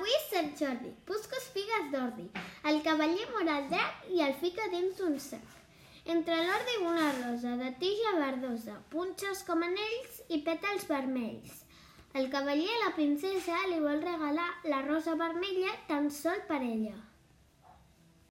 Avui és Sant Jordi, busques figues d'ordi, el cavaller mor al drac i el fica dins un sac. Entre l'ordi una rosa de tija verdosa, punxes com anells i pètals vermells. El cavaller a la princesa li vol regalar la rosa vermella tan sol per ella.